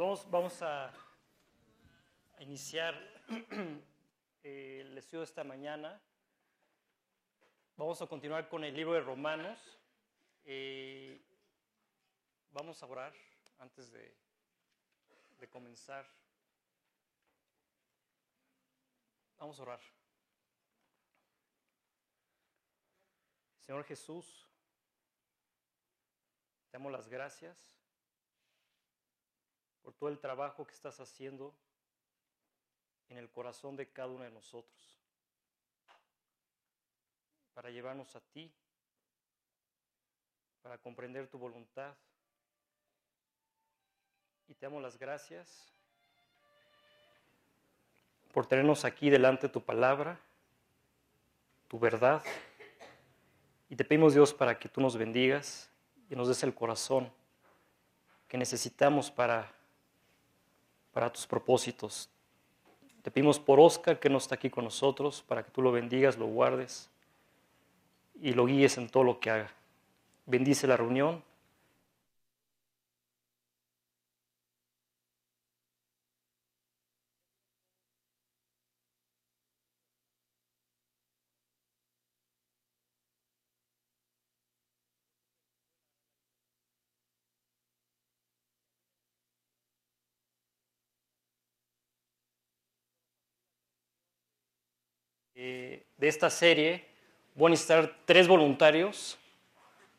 vamos, vamos a, iniciar eh, el estudio de esta mañana. Vamos a continuar con el libro de Romanos. Eh, vamos a orar antes de, de comenzar. Vamos a orar. Señor Jesús, te damos las gracias por todo el trabajo que estás haciendo en el corazón de cada uno de nosotros para llevarnos a ti, para comprender tu voluntad. Y te damos las gracias por tenernos aquí delante de tu palabra, tu verdad. Y te pedimos Dios para que tú nos bendigas y nos des el corazón que necesitamos para, para tus propósitos. Te pedimos por Oscar que no está aquí con nosotros, para que tú lo bendigas, lo guardes y lo guíes en todo lo que haga. Bendice la reunión. De esta serie voy a necesitar tres voluntarios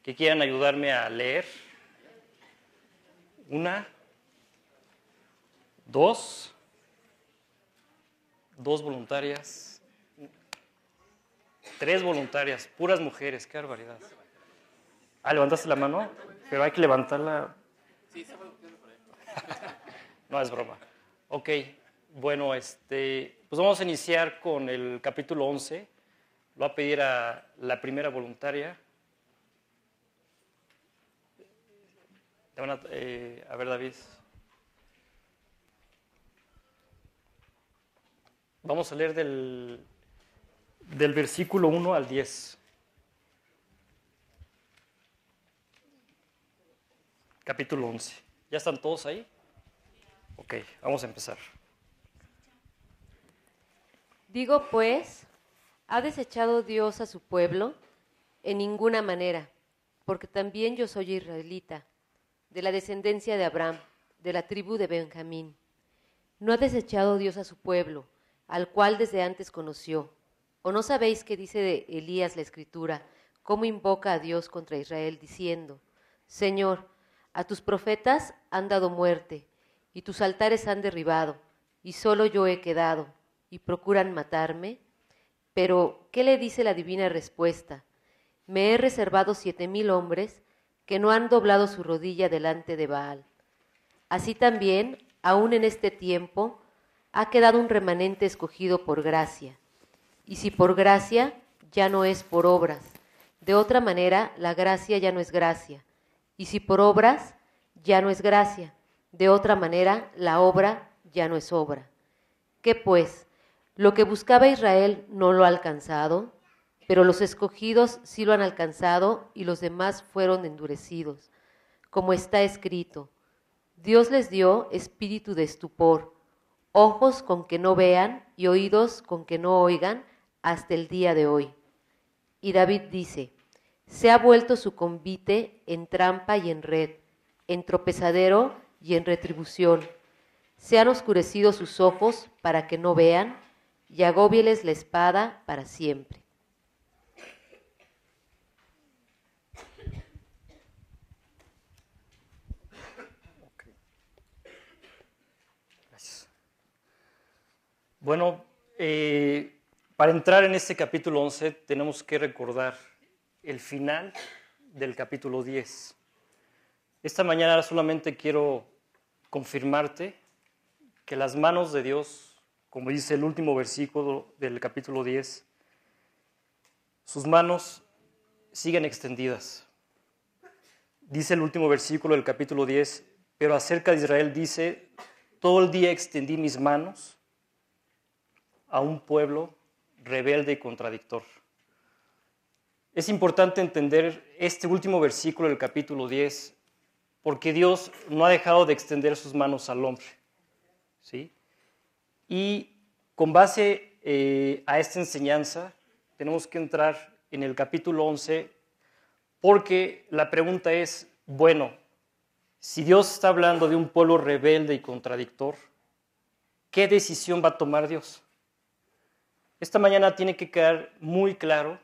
que quieran ayudarme a leer. Una, dos, dos voluntarias, tres voluntarias, puras mujeres, qué barbaridad. Ah, levantaste la mano, pero hay que levantarla. No es broma. Ok, bueno, este, pues vamos a iniciar con el capítulo 11. Lo va a pedir a la primera voluntaria. A, eh, a ver, David. Vamos a leer del, del versículo 1 al 10. Capítulo 11. ¿Ya están todos ahí? Ok, vamos a empezar. Digo pues, ¿ha desechado Dios a su pueblo? En ninguna manera, porque también yo soy israelita, de la descendencia de Abraham, de la tribu de Benjamín. ¿No ha desechado Dios a su pueblo, al cual desde antes conoció? ¿O no sabéis qué dice de Elías la escritura, cómo invoca a Dios contra Israel, diciendo, Señor, a tus profetas han dado muerte, y tus altares han derribado, y solo yo he quedado y procuran matarme? Pero, ¿qué le dice la divina respuesta? Me he reservado siete mil hombres que no han doblado su rodilla delante de Baal. Así también, aún en este tiempo, ha quedado un remanente escogido por gracia. Y si por gracia, ya no es por obras. De otra manera, la gracia ya no es gracia. Y si por obras, ya no es gracia. De otra manera, la obra ya no es obra. ¿Qué pues? Lo que buscaba Israel no lo ha alcanzado, pero los escogidos sí lo han alcanzado y los demás fueron endurecidos. Como está escrito, Dios les dio espíritu de estupor, ojos con que no vean y oídos con que no oigan hasta el día de hoy. Y David dice, se ha vuelto su convite en trampa y en red, en tropezadero y en retribución. Se han oscurecido sus ojos para que no vean y agóbieles la espada para siempre. Bueno, eh, para entrar en este capítulo 11 tenemos que recordar el final del capítulo 10. Esta mañana solamente quiero confirmarte que las manos de Dios como dice el último versículo del capítulo 10, sus manos siguen extendidas. Dice el último versículo del capítulo 10, pero acerca de Israel dice, todo el día extendí mis manos a un pueblo rebelde y contradictor. Es importante entender este último versículo del capítulo 10 porque Dios no ha dejado de extender sus manos al hombre. ¿sí? Y con base eh, a esta enseñanza, tenemos que entrar en el capítulo 11, porque la pregunta es, bueno, si Dios está hablando de un pueblo rebelde y contradictor, ¿qué decisión va a tomar Dios? Esta mañana tiene que quedar muy claro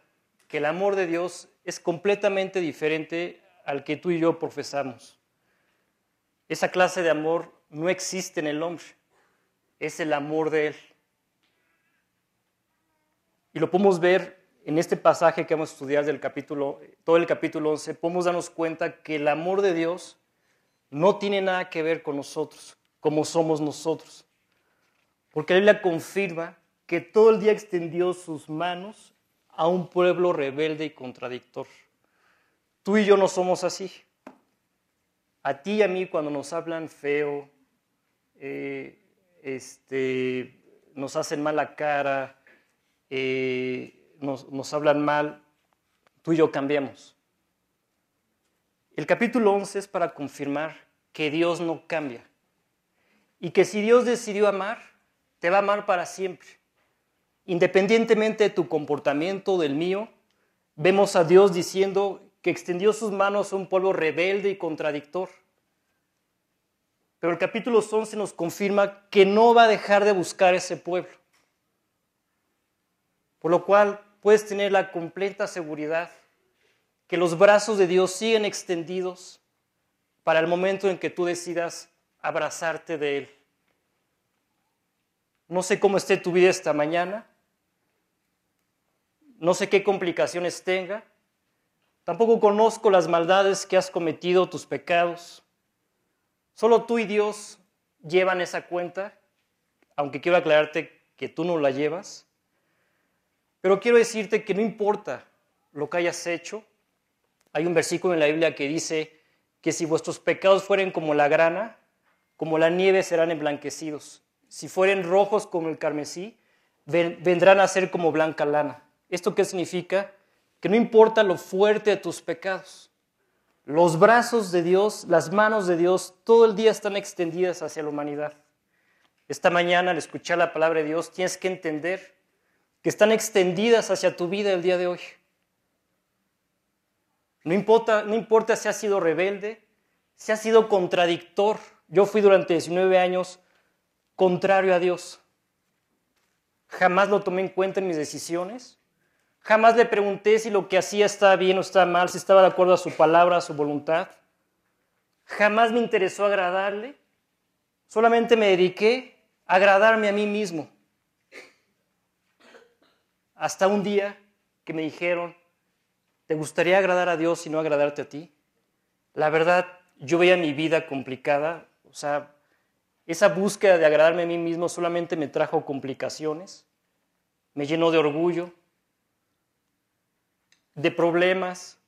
que el amor de Dios es completamente diferente al que tú y yo profesamos. Esa clase de amor no existe en el hombre, es el amor de Él. Y lo podemos ver en este pasaje que vamos a estudiar del capítulo, todo el capítulo 11, podemos darnos cuenta que el amor de Dios no tiene nada que ver con nosotros, como somos nosotros. Porque la Biblia confirma que todo el día extendió sus manos a un pueblo rebelde y contradictor. Tú y yo no somos así. A ti y a mí cuando nos hablan feo, eh, este, nos hacen mala cara, eh, nos, hablan mal, tú y yo cambiamos. El capítulo 11 es para confirmar que Dios no cambia y que si Dios decidió amar, te va a amar para siempre. Independientemente de tu comportamiento, del mío, vemos a Dios diciendo que extendió sus manos a un pueblo rebelde y contradictor. Pero el capítulo 11 nos confirma que no va a dejar de buscar ese pueblo. Por lo cual puedes tener la completa seguridad que los brazos de Dios siguen extendidos para el momento en que tú decidas abrazarte de Él. No sé cómo esté tu vida esta mañana, no sé qué complicaciones tenga, tampoco conozco las maldades que has cometido, tus pecados. Solo tú y Dios llevan esa cuenta, aunque quiero aclararte que tú no la llevas. Pero quiero decirte que no importa lo que hayas hecho. Hay un versículo en la Biblia que dice que si vuestros pecados fueren como la grana, como la nieve serán emblanquecidos. Si fueren rojos como el carmesí, vendrán a ser como blanca lana. ¿Esto qué significa? Que no importa lo fuerte de tus pecados. Los brazos de Dios, las manos de Dios, todo el día están extendidas hacia la humanidad. Esta mañana, al escuchar la palabra de Dios, tienes que entender que están extendidas hacia tu vida el día de hoy. No importa, no importa si has sido rebelde, si has sido contradictor. Yo fui durante 19 años contrario a Dios. Jamás lo tomé en cuenta en mis decisiones. Jamás le pregunté si lo que hacía estaba bien o estaba mal, si estaba de acuerdo a su palabra, a su voluntad. Jamás me interesó agradarle. Solamente me dediqué a agradarme a mí mismo. Hasta un día que me dijeron, ¿te gustaría agradar a Dios y no agradarte a ti? La verdad, yo veía mi vida complicada. O sea, esa búsqueda de agradarme a mí mismo solamente me trajo complicaciones, me llenó de orgullo, de problemas.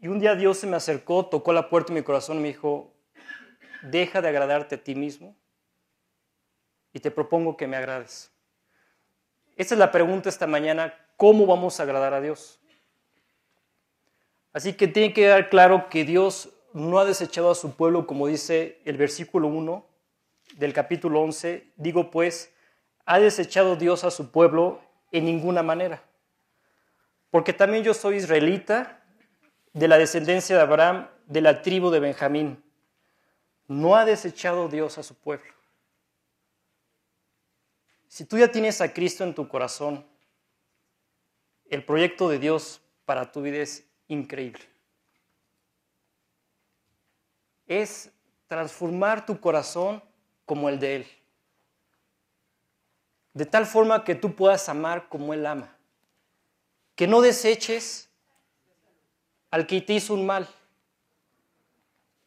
Y un día Dios se me acercó, tocó la puerta de mi corazón y me dijo, deja de agradarte a ti mismo y te propongo que me agrades. Esta es la pregunta esta mañana, ¿cómo vamos a agradar a Dios? Así que tiene que quedar claro que Dios no ha desechado a su pueblo, como dice el versículo 1 del capítulo 11. Digo pues, ha desechado Dios a su pueblo en ninguna manera porque también yo soy israelita, de la descendencia de Abraham, de la tribu de Benjamín. No ha desechado Dios a su pueblo. Si tú ya tienes a Cristo en tu corazón, el proyecto de Dios para tu vida es increíble. Es transformar tu corazón como el de Él. De tal forma que tú puedas amar como Él ama que no deseches al que te hizo un mal,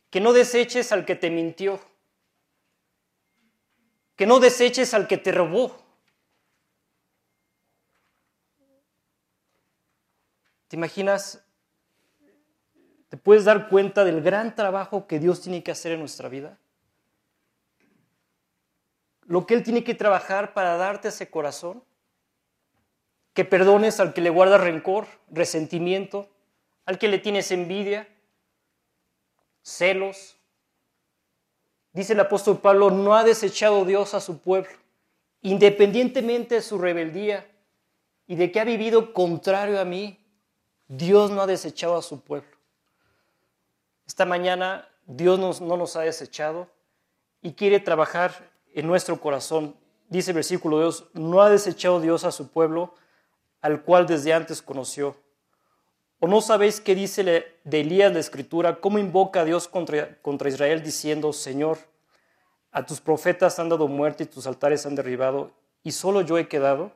que no deseches al que te mintió, que no deseches al que te robó. ¿Te imaginas? ¿Te puedes dar cuenta del gran trabajo que Dios tiene que hacer en nuestra vida? Lo que Él tiene que trabajar para darte ese corazón que perdones al que le guarda rencor, resentimiento, al que le tienes envidia, celos. Dice el apóstol Pablo, no ha desechado Dios a su pueblo, independientemente de su rebeldía y de que ha vivido contrario a mí, Dios no ha desechado a su pueblo. Esta mañana Dios no nos ha desechado y quiere trabajar en nuestro corazón. Dice el versículo 2, no ha desechado Dios a su pueblo, al cual desde antes conoció. ¿O no sabéis qué dice de Elías la escritura? ¿Cómo invoca a Dios contra, contra Israel diciendo, Señor, a tus profetas han dado muerte y tus altares han derribado, y solo yo he quedado?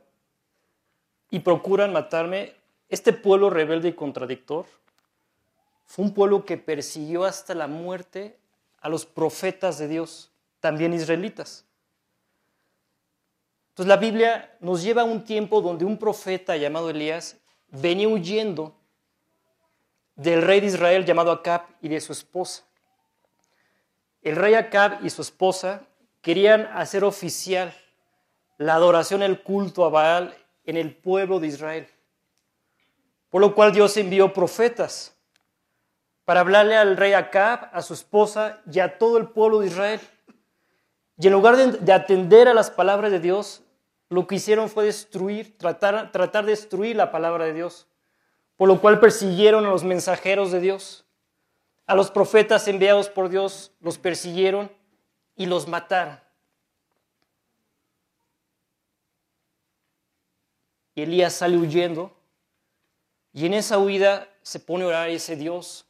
Y procuran matarme. Este pueblo rebelde y contradictor fue un pueblo que persiguió hasta la muerte a los profetas de Dios, también israelitas. Entonces la Biblia nos lleva a un tiempo donde un profeta llamado Elías venía huyendo del rey de Israel llamado Acab y de su esposa. El rey Acab y su esposa querían hacer oficial la adoración, el culto a Baal en el pueblo de Israel. Por lo cual Dios envió profetas para hablarle al rey Acab, a su esposa y a todo el pueblo de Israel. Y en lugar de, atender a las palabras de Dios, lo que hicieron fue destruir, tratar, tratar de destruir la palabra de Dios por lo cual persiguieron a los mensajeros de Dios. A los profetas enviados por Dios los persiguieron y los mataron. Y Elías sale huyendo y en esa huida se pone a orar dice, Dios,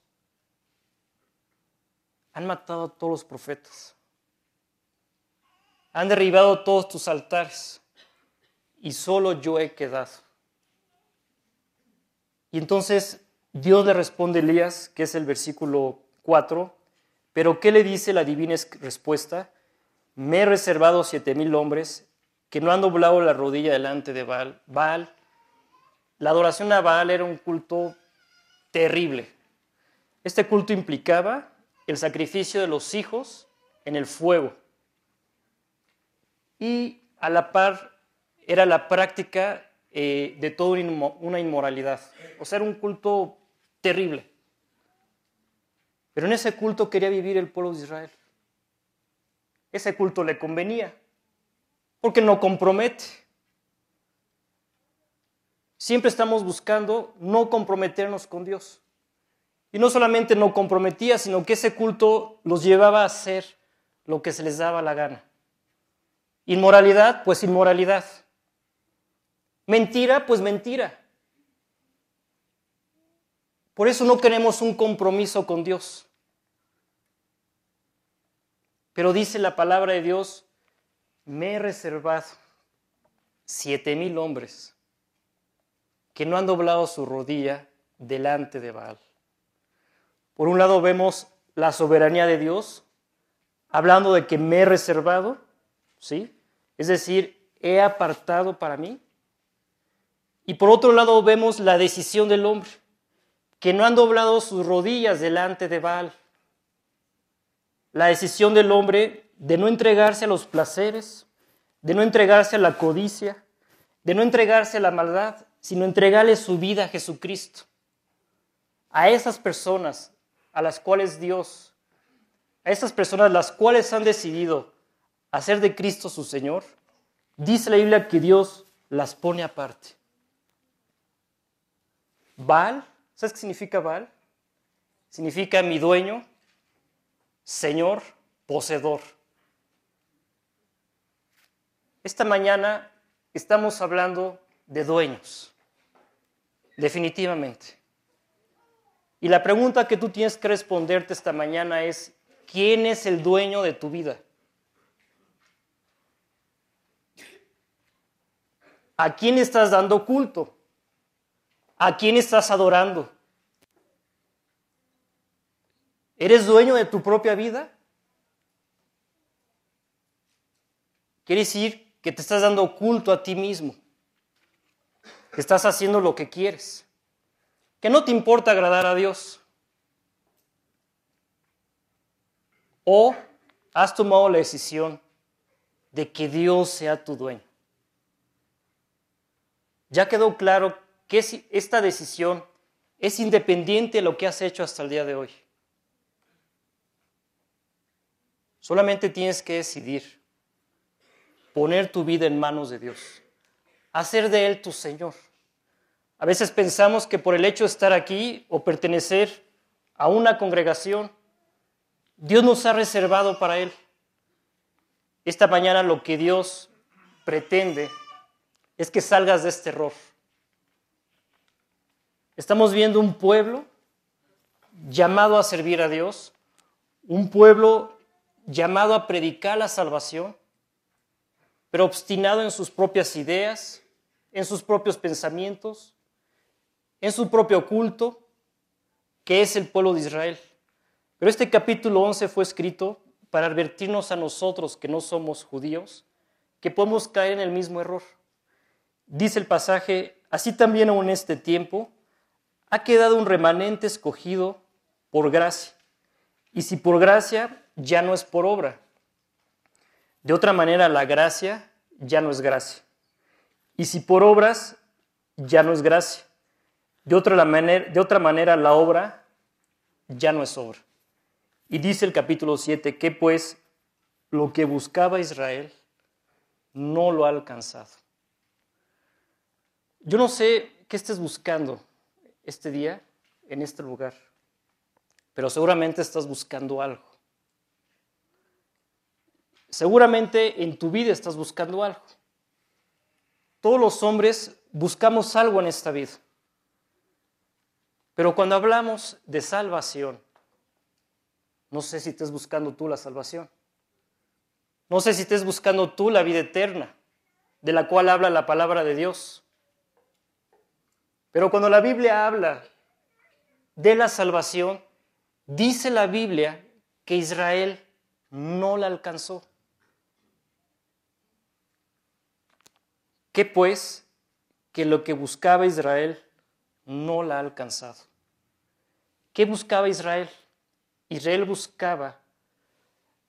han matado a todos los profetas, han derribado todos tus altares y solo yo he quedado. Y entonces Dios le responde a Elías, que es el versículo 4, pero ¿qué le dice la divina respuesta? Me he reservado siete mil hombres que no han doblado la rodilla delante de Baal. Baal. La adoración a Baal era un culto terrible. Este culto implicaba el sacrificio de los hijos en el fuego. Y a la par era la práctica eh, de toda una inmoralidad. O sea, era un culto terrible. Pero en ese culto quería vivir el pueblo de Israel. Ese culto le convenía, porque no compromete. Siempre estamos buscando no comprometernos con Dios. Y no solamente no comprometía, sino que ese culto los llevaba a hacer lo que se les daba la gana. Inmoralidad, pues inmoralidad. Mentira, pues mentira. Por eso no queremos un compromiso con Dios. Pero dice la palabra de Dios, me he reservado siete mil hombres que no han doblado su rodilla delante de Baal. Por un lado vemos la soberanía de Dios, hablando de que me he reservado, ¿sí? Es decir, he apartado para mí y por otro lado vemos la decisión del hombre, que no han doblado sus rodillas delante de Baal. La decisión del hombre de no entregarse a los placeres, de no entregarse a la codicia, de no entregarse a la maldad, sino entregarle su vida a Jesucristo. A esas personas a las cuales Dios, a esas personas las cuales han decidido hacer de Cristo su Señor, dice la Biblia que Dios las pone aparte. Baal, ¿sabes qué significa Baal? Significa mi dueño, Señor, poseedor. Esta mañana estamos hablando de dueños, definitivamente. Y la pregunta que tú tienes que responderte esta mañana es, ¿quién es el dueño de tu vida? ¿A quién estás dando culto? ¿A quién estás adorando? ¿Eres dueño de tu propia vida? Quiere decir que te estás dando culto a ti mismo, que estás haciendo lo que quieres, que no te importa agradar a Dios. O has tomado la decisión de que Dios sea tu dueño. Ya quedó claro que esta decisión es independiente de lo que has hecho hasta el día de hoy. Solamente tienes que decidir poner tu vida en manos de Dios, hacer de Él tu Señor. A veces pensamos que por el hecho de estar aquí o pertenecer a una congregación, Dios nos ha reservado para Él. Esta mañana lo que Dios pretende es que salgas de este error. Estamos viendo un pueblo llamado a servir a Dios, un pueblo llamado a predicar la salvación, pero obstinado en sus propias ideas, en sus propios pensamientos, en su propio culto, que es el pueblo de Israel. Pero este capítulo 11 fue escrito para advertirnos a nosotros que no somos judíos, que podemos caer en el mismo error. Dice el pasaje, así también aún en este tiempo ha quedado un remanente escogido por gracia. Y si por gracia, ya no es por obra. De otra manera, la gracia ya no es gracia. Y si por obras, ya no es gracia. De otra, manera, de otra manera, la obra ya no es obra. Y dice el capítulo 7 que pues lo que buscaba Israel no lo ha alcanzado. Yo no sé qué estés buscando este día en este lugar, pero seguramente estás buscando algo. Seguramente en tu vida estás buscando algo. Todos los hombres buscamos algo en esta vida. Pero cuando hablamos de salvación, no sé si estés buscando tú la salvación. No sé si estés buscando tú la vida eterna, de la cual habla la palabra de Dios. Pero cuando la Biblia habla de la salvación, dice la Biblia que Israel no la alcanzó. ¿Qué pues? Que lo que buscaba Israel no la ha alcanzado. ¿Qué buscaba Israel? Israel buscaba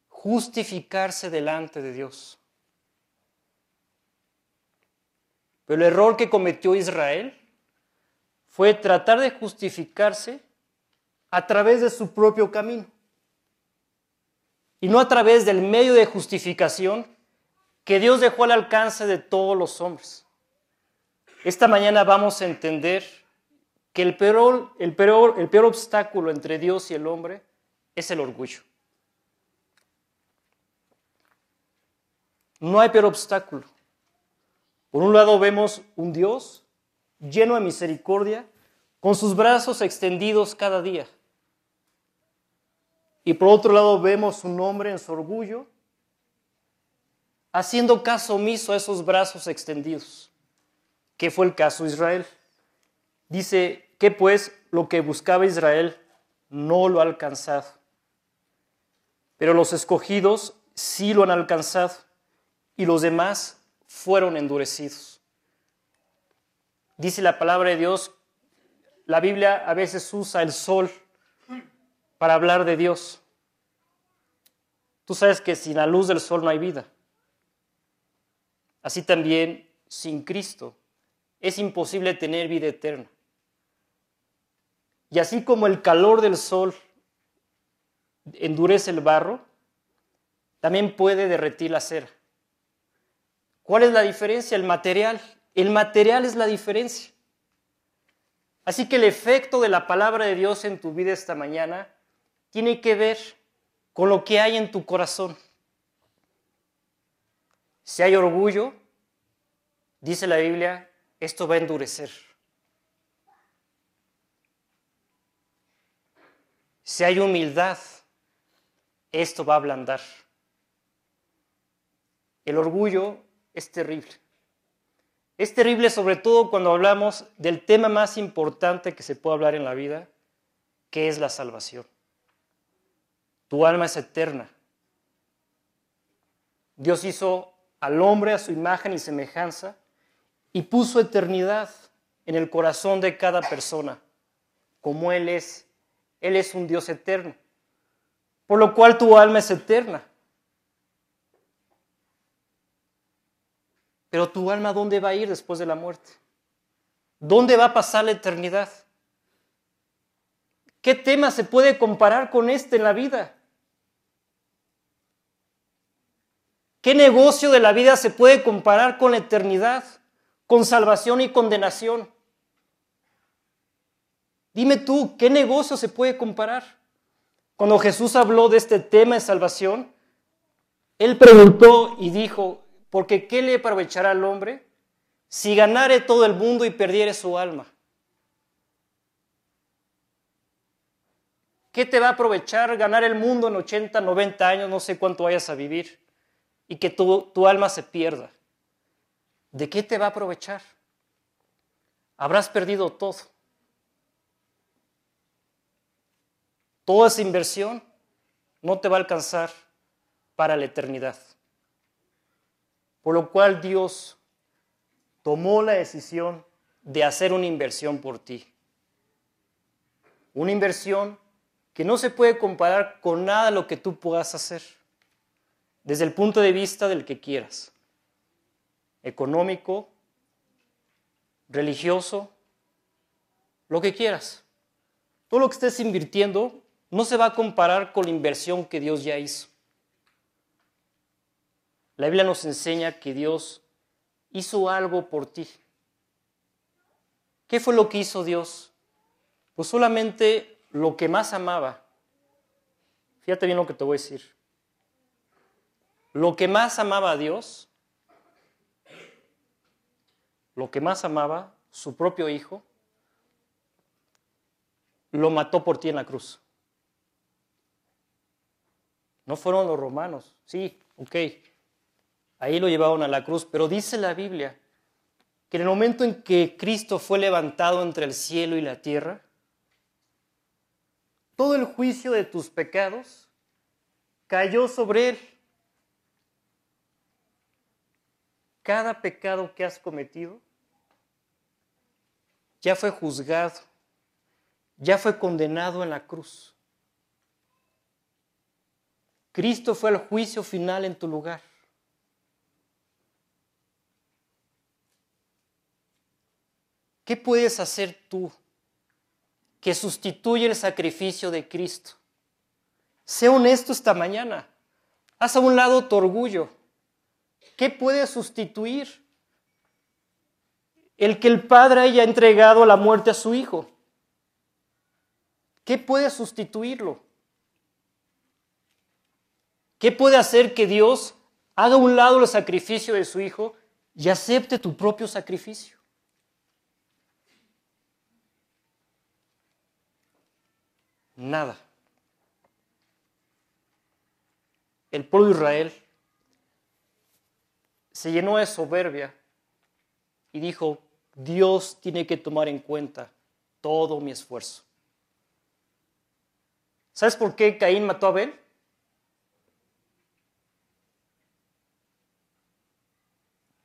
justificarse delante de Dios. Pero el error que cometió Israel fue tratar de justificarse a través de su propio camino y no a través del medio de justificación que Dios dejó al alcance de todos los hombres. Esta mañana vamos a entender que el peor, el peor, el peor obstáculo entre Dios y el hombre es el orgullo. No hay peor obstáculo. Por un lado vemos un Dios lleno de misericordia, con sus brazos extendidos cada día. Y por otro lado vemos un hombre en su orgullo, haciendo caso omiso a esos brazos extendidos, que fue el caso de Israel. Dice que pues lo que buscaba Israel no lo ha alcanzado, pero los escogidos sí lo han alcanzado y los demás fueron endurecidos. Dice la palabra de Dios, la Biblia a veces usa el sol para hablar de Dios. Tú sabes que sin la luz del sol no hay vida. Así también, sin Cristo, es imposible tener vida eterna. Y así como el calor del sol endurece el barro, también puede derretir la cera. ¿Cuál es la diferencia? El material. El material es la diferencia. Así que el efecto de la palabra de Dios en tu vida esta mañana tiene que ver con lo que hay en tu corazón. Si hay orgullo, dice la Biblia, esto va a endurecer. Si hay humildad, esto va a ablandar. El orgullo es terrible. Es terrible sobre todo cuando hablamos del tema más importante que se puede hablar en la vida, que es la salvación. Tu alma es eterna. Dios hizo al hombre a su imagen y semejanza y puso eternidad en el corazón de cada persona, como Él es él es un Dios eterno. Por lo cual tu alma es eterna. Pero tu alma, ¿dónde va a ir después de la muerte? ¿Dónde va a pasar la eternidad? ¿Qué tema se puede comparar con este en la vida? ¿Qué negocio de la vida se puede comparar con la eternidad, con salvación y condenación? Dime tú, ¿qué negocio se puede comparar? Cuando Jesús habló de este tema de salvación, Él preguntó y dijo, porque ¿qué le aprovechará al hombre si ganare todo el mundo y perdiere su alma? ¿Qué te va a aprovechar ganar el mundo en 80, 90 años, no sé cuánto vayas a vivir, y que tu, tu alma se pierda? ¿De qué te va a aprovechar? Habrás perdido todo. Toda esa inversión no te va a alcanzar para la eternidad. Por lo cual Dios tomó la decisión de hacer una inversión por ti. Una inversión que no se puede comparar con nada de lo que tú puedas hacer, desde el punto de vista del que quieras, económico, religioso, lo que quieras. Todo lo que estés invirtiendo no se va a comparar con la inversión que Dios ya hizo. La Biblia nos enseña que Dios hizo algo por ti. ¿Qué fue lo que hizo Dios? Pues solamente lo que más amaba. Fíjate bien lo que te voy a decir. Lo que más amaba a Dios, lo que más amaba, su propio hijo, lo mató por ti en la cruz. No fueron los romanos, sí, ok. Ahí lo llevaron a la cruz, pero dice la Biblia que en el momento en que Cristo fue levantado entre el cielo y la tierra, todo el juicio de tus pecados cayó sobre él. Cada pecado que has cometido ya fue juzgado, ya fue condenado en la cruz. Cristo fue el juicio final en tu lugar. ¿Qué puedes hacer tú que sustituye el sacrificio de Cristo. Sé honesto esta mañana. Haz a un lado tu orgullo. ¿Qué puede sustituir? El que el Padre haya entregado la muerte a su Hijo. ¿Qué puede sustituirlo? ¿Qué puede hacer que Dios haga a un lado el sacrificio de su Hijo y acepte tu propio sacrificio? Nada. El pueblo de Israel se llenó de soberbia y dijo, Dios tiene que tomar en cuenta todo mi esfuerzo. ¿Sabes por qué Caín mató a Abel?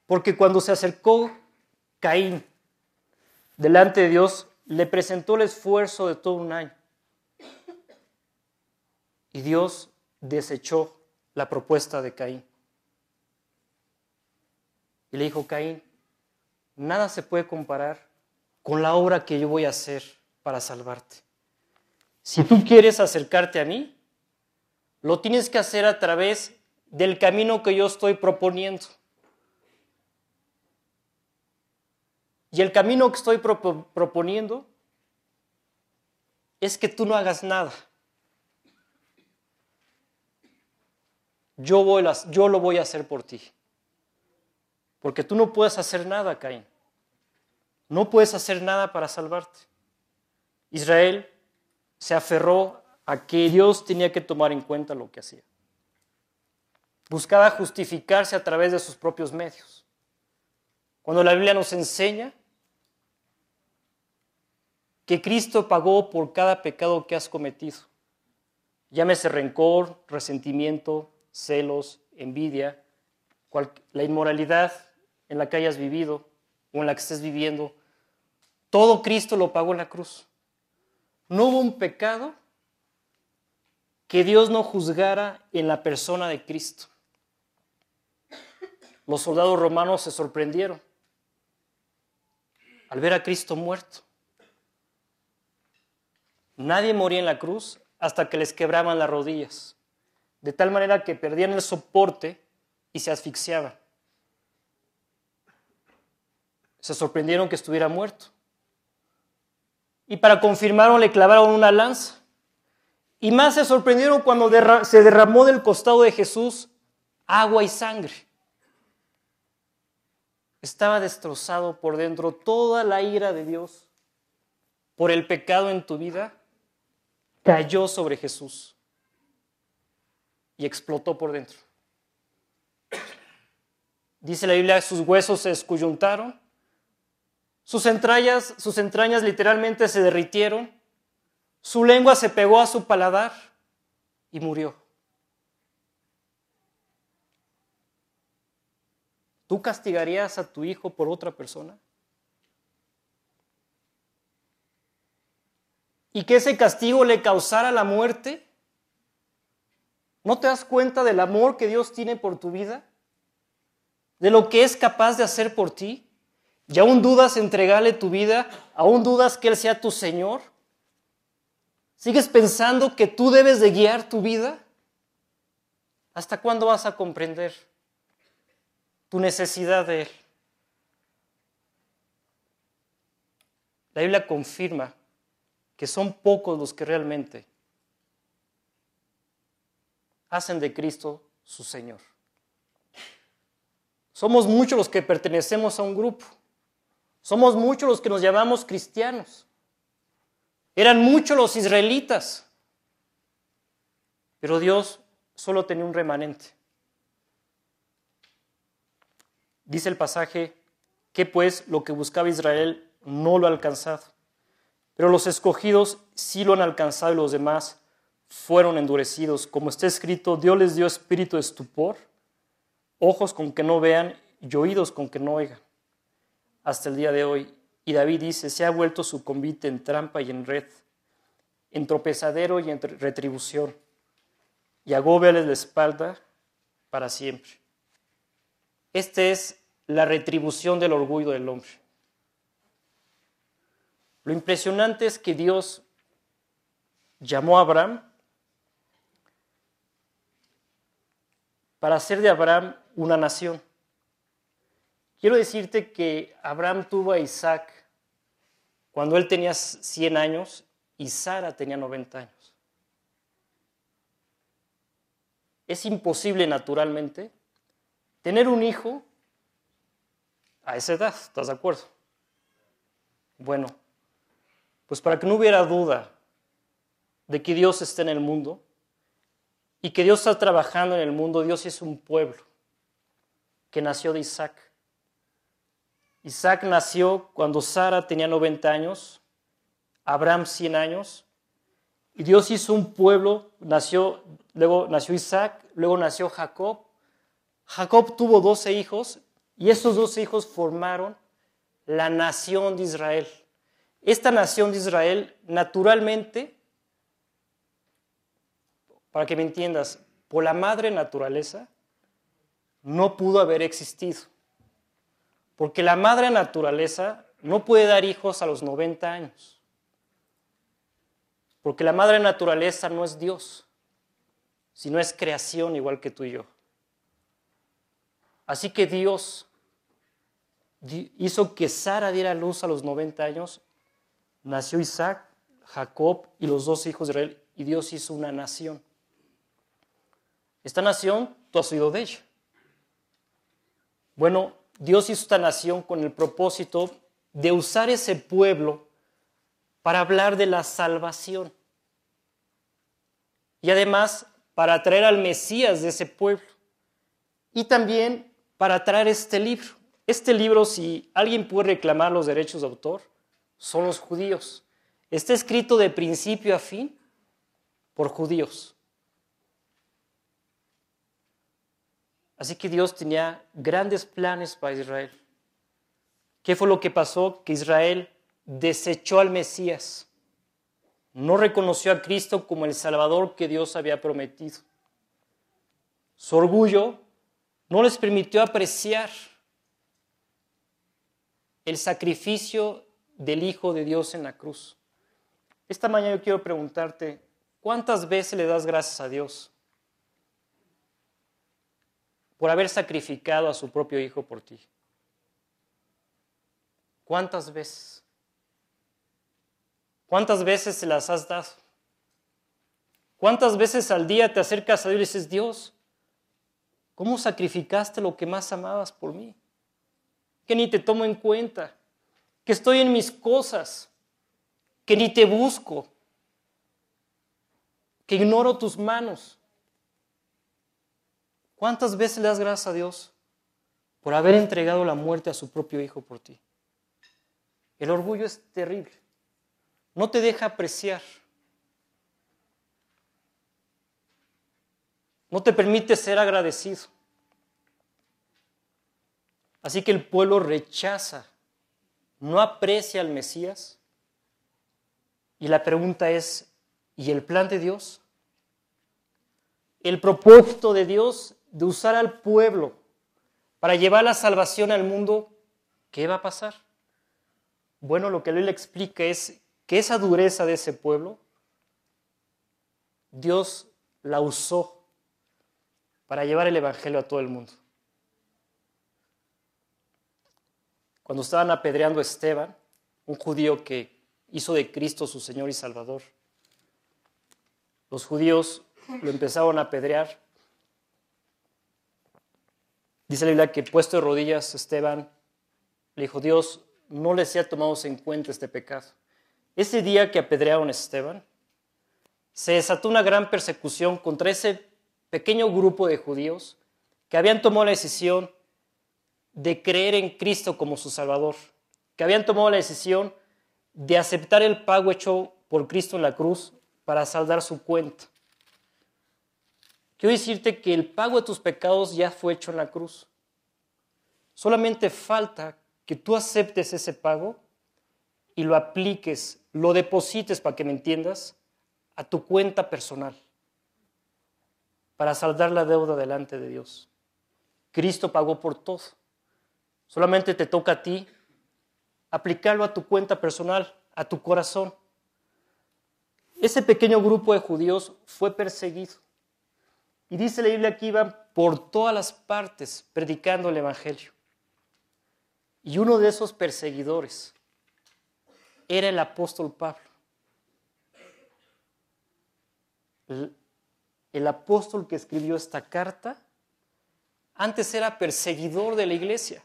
Porque cuando se acercó Caín delante de Dios, le presentó el esfuerzo de todo un año. Y Dios desechó la propuesta de Caín. Y le dijo, Caín, nada se puede comparar con la obra que yo voy a hacer para salvarte. Si tú quieres acercarte a mí, lo tienes que hacer a través del camino que yo estoy proponiendo. Y el camino que estoy proponiendo es que tú no hagas nada. Yo, voy yo lo voy a hacer por ti. Porque tú no puedes hacer nada, Caín. No puedes hacer nada para salvarte. Israel se aferró a que Dios tenía que tomar en cuenta lo que hacía. Buscaba justificarse a través de sus propios medios. Cuando la Biblia nos enseña que Cristo pagó por cada pecado que has cometido, llámese rencor, resentimiento, celos, envidia, la inmoralidad en la que hayas vivido o en la que estés viviendo, todo Cristo lo pagó en la cruz. No hubo un pecado que Dios no juzgara en la persona de Cristo. Los soldados romanos se sorprendieron al ver a Cristo muerto. Nadie moría en la cruz hasta que les quebraban las rodillas de tal manera que perdían el soporte y se asfixiaba. Se sorprendieron que estuviera muerto. Y para confirmarlo le clavaron una lanza. Y más se sorprendieron cuando se derramó del costado de Jesús agua y sangre. Estaba destrozado por dentro toda la ira de Dios por el pecado en tu vida. Cayó sobre Jesús y explotó por dentro. Dice la Biblia, sus huesos se escuyuntaron, sus entrañas, sus entrañas literalmente se derritieron, su lengua se pegó a su paladar y murió. ¿Tú castigarías a tu hijo por otra persona? ¿Y que ese castigo le causara la muerte? ¿No te das cuenta del amor que Dios tiene por tu vida? ¿De lo que es capaz de hacer por ti? ¿Y aún dudas entregarle tu vida? ¿Aún dudas que Él sea tu Señor? ¿Sigues pensando que tú debes de guiar tu vida? ¿Hasta cuándo vas a comprender tu necesidad de Él? La Biblia confirma que son pocos los que realmente hacen de Cristo su Señor. Somos muchos los que pertenecemos a un grupo. Somos muchos los que nos llamamos cristianos. Eran muchos los israelitas. Pero Dios solo tenía un remanente. Dice el pasaje que pues lo que buscaba Israel no lo ha alcanzado. Pero los escogidos sí lo han alcanzado y los demás fueron endurecidos. Como está escrito, Dios les dio espíritu de estupor, ojos con que no vean y oídos con que no oigan. Hasta el día de hoy. Y David dice, se ha vuelto su convite en trampa y en red, en tropezadero y en retribución, y agóbiales la espalda para siempre. Esta es la retribución del orgullo del hombre. Lo impresionante es que Dios llamó a Abraham para hacer de Abraham una nación. Quiero decirte que Abraham tuvo a Isaac cuando él tenía 100 años y Sara tenía 90 años. Es imposible naturalmente tener un hijo a esa edad, ¿estás de acuerdo? Bueno, pues para que no hubiera duda de que Dios está en el mundo y que Dios está trabajando en el mundo, Dios es un pueblo que nació de Isaac. Isaac nació cuando Sara tenía 90 años, Abraham 100 años, y Dios hizo un pueblo, nació, luego nació Isaac, luego nació Jacob. Jacob tuvo 12 hijos y esos dos hijos formaron la nación de Israel. Esta nación de Israel, naturalmente, para que me entiendas, por la madre naturaleza, no pudo haber existido. Porque la madre naturaleza no puede dar hijos a los 90 años. Porque la madre naturaleza no es Dios, sino es creación igual que tú y yo. Así que Dios hizo que Sara diera luz a los 90 años nació Isaac, Jacob y los dos hijos de Israel, y Dios hizo una nación. Esta nación, tú has oído de ella. Bueno, Dios hizo esta nación con el propósito de usar ese pueblo para hablar de la salvación. Y además para traer al Mesías de ese pueblo. Y también para traer este libro. Este libro, si alguien puede reclamar los derechos de autor, son los judíos. Está escrito de principio a fin por judíos. Así que Dios tenía grandes planes para Israel. ¿Qué fue lo que pasó? Que Israel desechó al Mesías. No reconoció a Cristo como el Salvador que Dios había prometido. Su orgullo no les permitió apreciar el sacrificio del Hijo de Dios en la cruz. Esta mañana yo quiero preguntarte, ¿cuántas veces le das gracias a Dios por haber sacrificado a su propio hijo por ti? ¿Cuántas veces? ¿Cuántas veces se las has dado? ¿Cuántas veces al día te acercas a Dios y dices, Dios, ¿cómo sacrificaste lo que más amabas por mí? Que ni te tomo en cuenta, que estoy en mis cosas, que ni te busco, que ignoro tus manos. ¿Cuántas veces le das gracias a Dios por haber entregado la muerte a su propio Hijo por ti? El orgullo es terrible. No te deja apreciar. No te permite ser agradecido. Así que el pueblo rechaza, no aprecia al Mesías. Y la pregunta es, ¿y el plan de Dios? El propósito de Dios de usar al pueblo para llevar la salvación al mundo, ¿qué va a pasar? Bueno, lo que él le explica es que esa dureza de ese pueblo, Dios la usó para llevar el Evangelio a todo el mundo. Cuando estaban apedreando a Esteban, un judío que hizo de Cristo su Señor y Salvador, los judíos lo empezaron a apedrear. Dice la Biblia que puesto de rodillas Esteban le dijo, Dios, no les sea tomado en cuenta este pecado. Ese día que apedrearon a Esteban, se desató una gran persecución contra ese pequeño grupo de judíos que habían tomado la decisión de creer en Cristo como su Salvador, que habían tomado la decisión de aceptar el pago hecho por Cristo en la cruz para saldar su cuenta. Quiero decirte que el pago de tus pecados ya fue hecho en la cruz. Solamente falta que tú aceptes ese pago y lo apliques, lo deposites, para que me entiendas, a tu cuenta personal, para saldar la deuda delante de Dios. Cristo pagó por todo. Solamente te toca a ti aplicarlo a tu cuenta personal, a tu corazón. Ese pequeño grupo de judíos fue perseguido. Y dice la Biblia que iban por todas las partes predicando el Evangelio. Y uno de esos perseguidores era el apóstol Pablo. El, apóstol que escribió esta carta antes era perseguidor de la iglesia.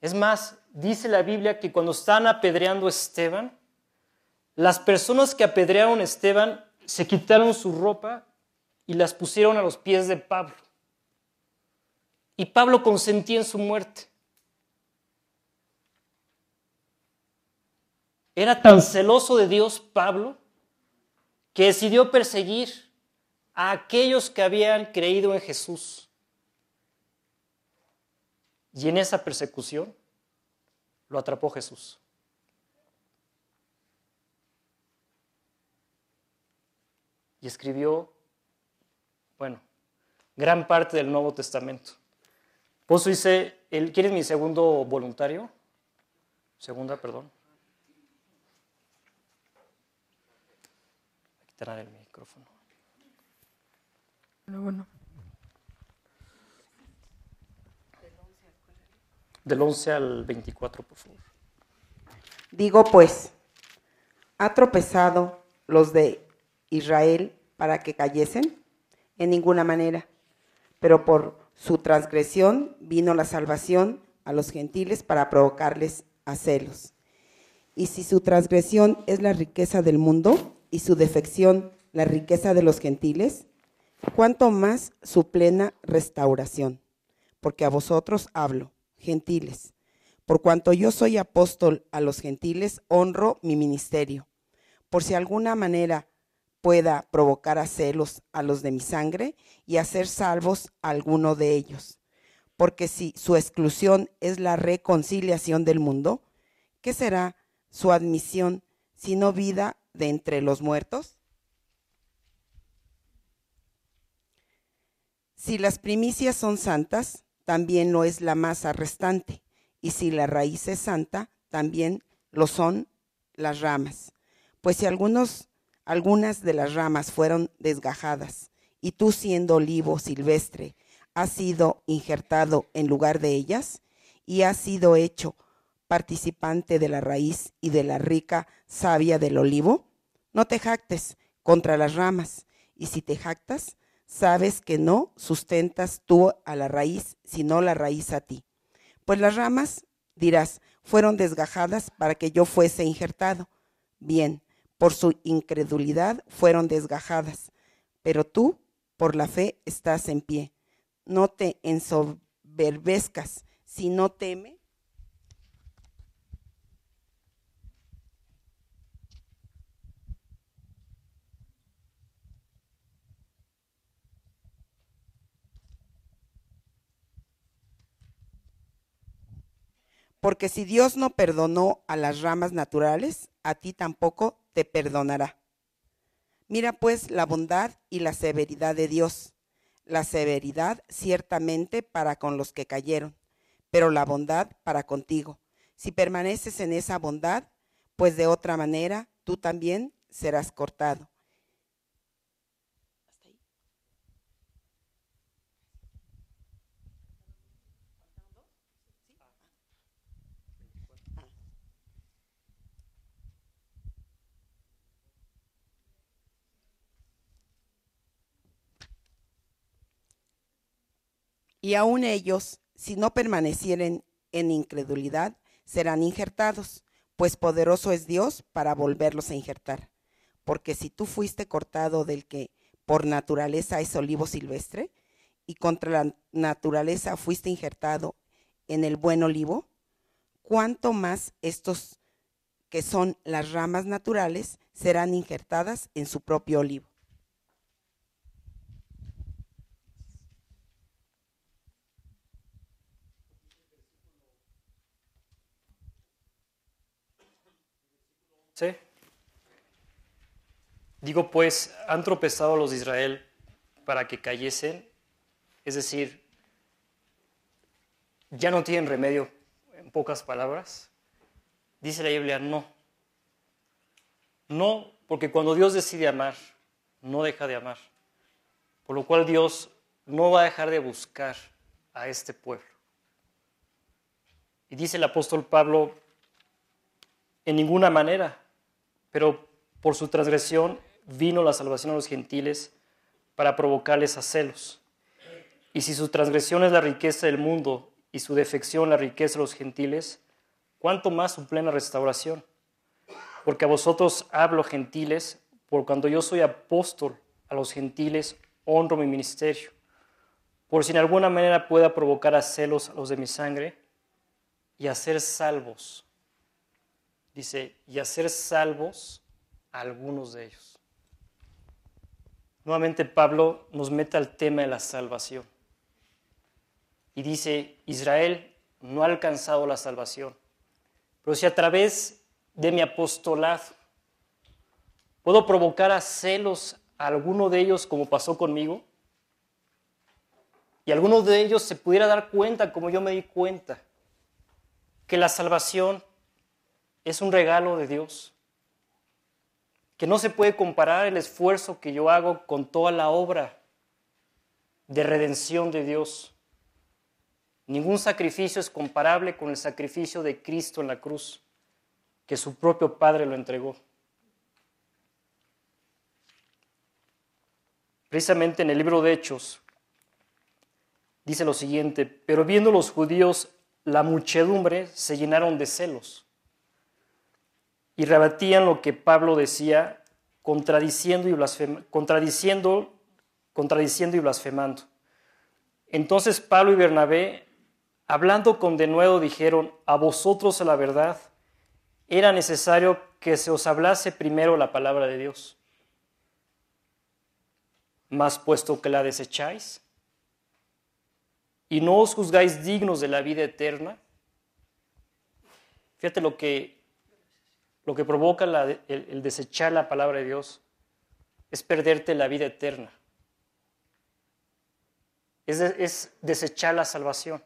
Es más, dice la Biblia que cuando están apedreando a Esteban, las personas que apedrearon a Esteban se quitaron su ropa y las pusieron a los pies de Pablo. Y Pablo consentía en su muerte. Era tan celoso de Dios Pablo que decidió perseguir a aquellos que habían creído en Jesús. Y en esa persecución lo atrapó Jesús. Y escribió, bueno, gran parte del Nuevo Testamento. Por eso dice, ¿quieres mi segundo voluntario? Segunda, perdón. Quitar el micrófono. Bueno. Del 11 al 24, por favor. Digo pues, ¿ha tropezado los de Israel para que cayesen? En ninguna manera, pero por su transgresión vino la salvación a los gentiles para provocarles a celos. Y si su transgresión es la riqueza del mundo y su defección la riqueza de los gentiles, cuánto más su plena restauración. Porque a vosotros hablo, gentiles. Por cuanto yo soy apóstol a los gentiles, honro mi ministerio. Por si alguna manera pueda provocar a celos a los de mi sangre y hacer salvos a alguno de ellos. Porque si su exclusión es la reconciliación del mundo, ¿qué será su admisión sino vida de entre los muertos? Si las primicias son santas, también lo es la masa restante, y si la raíz es santa, también lo son las ramas. Pues si algunos algunas de las ramas fueron desgajadas y tú siendo olivo silvestre, has sido injertado en lugar de ellas y has sido hecho participante de la raíz y de la rica savia del olivo? No te jactes contra las ramas, y si te jactas, sabes que no sustentas tú a la raíz, sino la raíz a ti. Pues las ramas, dirás, fueron desgajadas para que yo fuese injertado. Bien, por su incredulidad fueron desgajadas, pero tú, por la fe, estás en pie. No te ensoberbezcas, sino teme Porque si Dios no perdonó a las ramas naturales, a ti tampoco te perdonará. Mira pues la bondad y la severidad de Dios. La severidad ciertamente para con los que cayeron, pero la bondad para contigo. Si permaneces en esa bondad, pues de otra manera tú también serás cortado. Y aun ellos, si no permanecieren en incredulidad, serán injertados, pues poderoso es Dios para volverlos a injertar. Porque si tú fuiste cortado del que por naturaleza es olivo silvestre, y contra la naturaleza fuiste injertado en el buen olivo, cuánto más estos que son las ramas naturales serán injertadas en su propio olivo. Digo pues, han tropezado los de Israel para que cayesen, es decir, ya no tienen remedio, en pocas palabras. Dice la Biblia, no. No, porque cuando Dios decide amar, no deja de amar. Por lo cual Dios no va a dejar de buscar a este pueblo. Y dice el apóstol Pablo, en ninguna manera, pero por su transgresión vino la salvación a los gentiles para provocarles a celos. Y si su transgresión es la riqueza del mundo y su defección la riqueza de los gentiles, ¿cuánto más su plena restauración? Porque a vosotros hablo gentiles, por cuando yo soy apóstol a los gentiles, honro mi ministerio. Por si en alguna manera pueda provocar a celos a los de mi sangre y hacer salvos. Dice, y hacer salvos a algunos de ellos. Nuevamente Pablo nos mete al tema de la salvación. Y dice, Israel no ha alcanzado la salvación. Pero si a través de mi apostolado puedo provocar a celos a alguno de ellos como pasó conmigo, y alguno de ellos se pudiera dar cuenta, como yo me di cuenta, que la salvación es un regalo de Dios, que no se puede comparar el esfuerzo que yo hago con toda la obra de redención de Dios. Ningún sacrificio es comparable con el sacrificio de Cristo en la cruz, que su propio Padre lo entregó. Precisamente en el libro de Hechos dice lo siguiente, pero viendo los judíos la muchedumbre se llenaron de celos y rebatían lo que Pablo decía, contradiciendo y, contradiciendo, contradiciendo y blasfemando. Entonces Pablo y Bernabé, hablando con denuedo, dijeron, a vosotros la verdad, era necesario que se os hablase primero la palabra de Dios. Mas puesto que la desecháis y no os juzgáis dignos de la vida eterna, fíjate lo que lo que provoca el, desechar la palabra de Dios es perderte la vida eterna. Es, es desechar la salvación.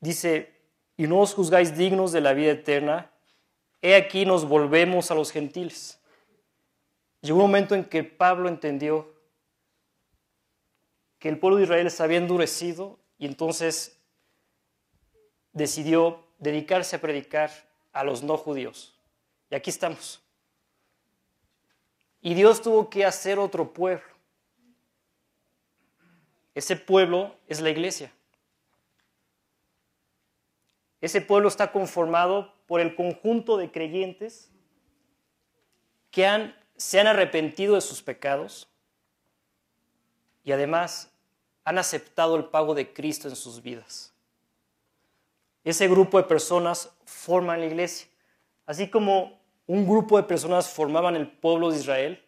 Dice, y no os juzgáis dignos de la vida eterna, he aquí nos volvemos a los gentiles. Llegó un momento en que Pablo entendió que el pueblo de Israel se había endurecido y entonces decidió dedicarse a predicar a los no judíos. Y aquí estamos. Y Dios tuvo que hacer otro pueblo. Ese pueblo es la iglesia. Ese pueblo está conformado por el conjunto de creyentes que han, se han arrepentido de sus pecados y además han aceptado el pago de Cristo en sus vidas. Ese grupo de personas forman la iglesia. Así como un grupo de personas formaban el pueblo de Israel,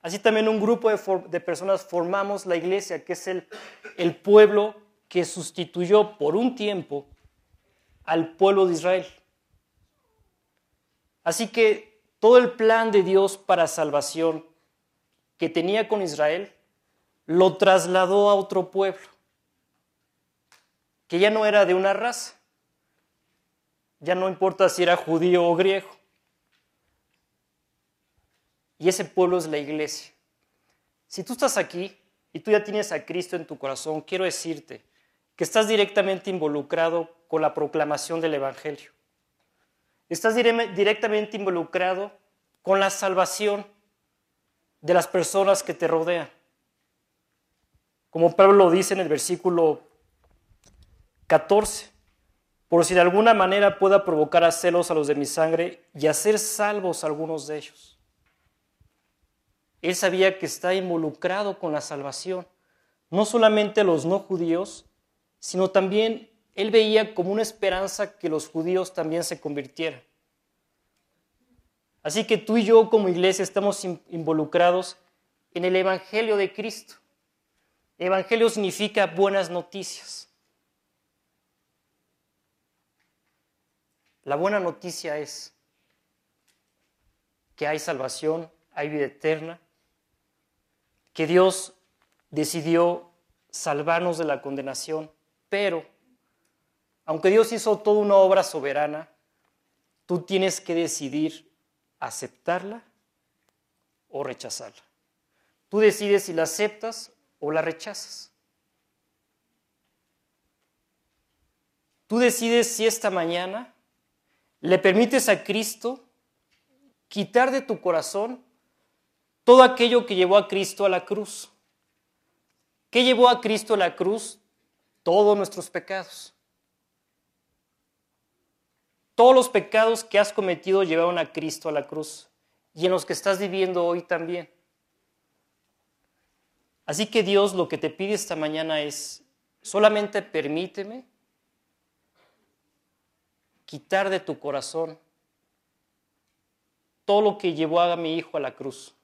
así también un grupo de, personas formamos la iglesia, que es el, pueblo que sustituyó por un tiempo al pueblo de Israel. Así que todo el plan de Dios para salvación que tenía con Israel lo trasladó a otro pueblo, que ya no era de una raza, ya no importa si era judío o griego. Y ese pueblo es la iglesia. Si tú estás aquí y tú ya tienes a Cristo en tu corazón, quiero decirte que estás directamente involucrado con la proclamación del Evangelio. Estás directamente involucrado con la salvación de las personas que te rodean. Como Pablo lo dice en el versículo 14, por si de alguna manera pueda provocar a celos a los de mi sangre y hacer salvos a algunos de ellos. Él sabía que está involucrado con la salvación, no solamente los no judíos, sino también él veía como una esperanza que los judíos también se convirtieran. Así que tú y yo como iglesia estamos involucrados en el Evangelio de Cristo. Evangelio significa buenas noticias. La buena noticia es que hay salvación, hay vida eterna, que Dios decidió salvarnos de la condenación, pero aunque Dios hizo toda una obra soberana, tú tienes que decidir aceptarla o rechazarla. Tú decides si la aceptas o la rechazas. Tú decides si esta mañana le permites a Cristo quitar de tu corazón todo aquello que llevó a Cristo a la cruz. ¿Qué llevó a Cristo a la cruz? Todos nuestros pecados. Todos los pecados que has cometido llevaron a Cristo a la cruz y en los que estás viviendo hoy también. Así que Dios lo que te pide esta mañana es, solamente permíteme quitar de tu corazón todo lo que llevó a mi hijo a la cruz.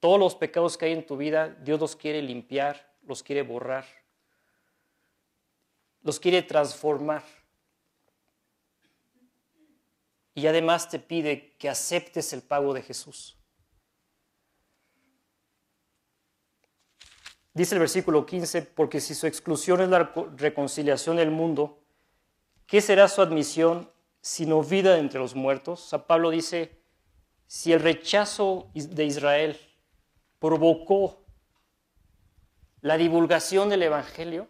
Todos los pecados que hay en tu vida, Dios los quiere limpiar, los quiere borrar, los quiere transformar. Y además te pide que aceptes el pago de Jesús. Dice el versículo 15, porque si su exclusión es la reconciliación del mundo, ¿qué será su admisión sino vida entre los muertos? San Pablo dice, si el rechazo de Israel provocó la divulgación del Evangelio,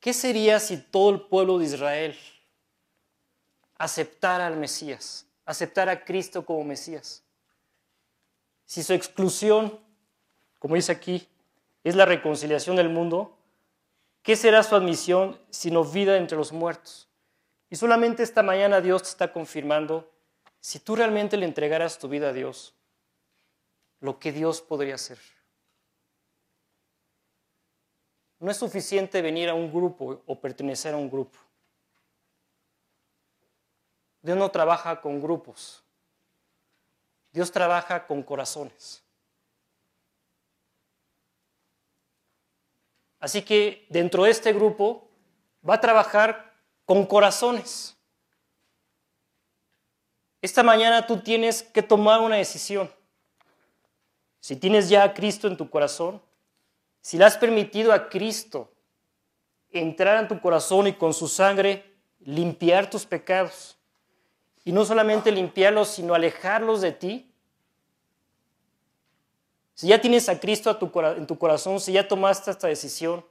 ¿qué sería si todo el pueblo de Israel aceptara al Mesías, aceptara a Cristo como Mesías? Si su exclusión, como dice aquí, es la reconciliación del mundo, ¿Qué será su admisión sino vida entre los muertos? Y solamente esta mañana Dios te está confirmando, si tú realmente le entregaras tu vida a Dios, lo que Dios podría hacer. No es suficiente venir a un grupo o pertenecer a un grupo. Dios no trabaja con grupos. Dios trabaja con corazones. Así que dentro de este grupo va a trabajar con corazones. Esta mañana tú tienes que tomar una decisión. Si tienes ya a Cristo en tu corazón, si le has permitido a Cristo entrar en tu corazón y con su sangre limpiar tus pecados, y no solamente limpiarlos, sino alejarlos de ti, si ya tienes a Cristo en tu corazón, si ya tomaste esta decisión,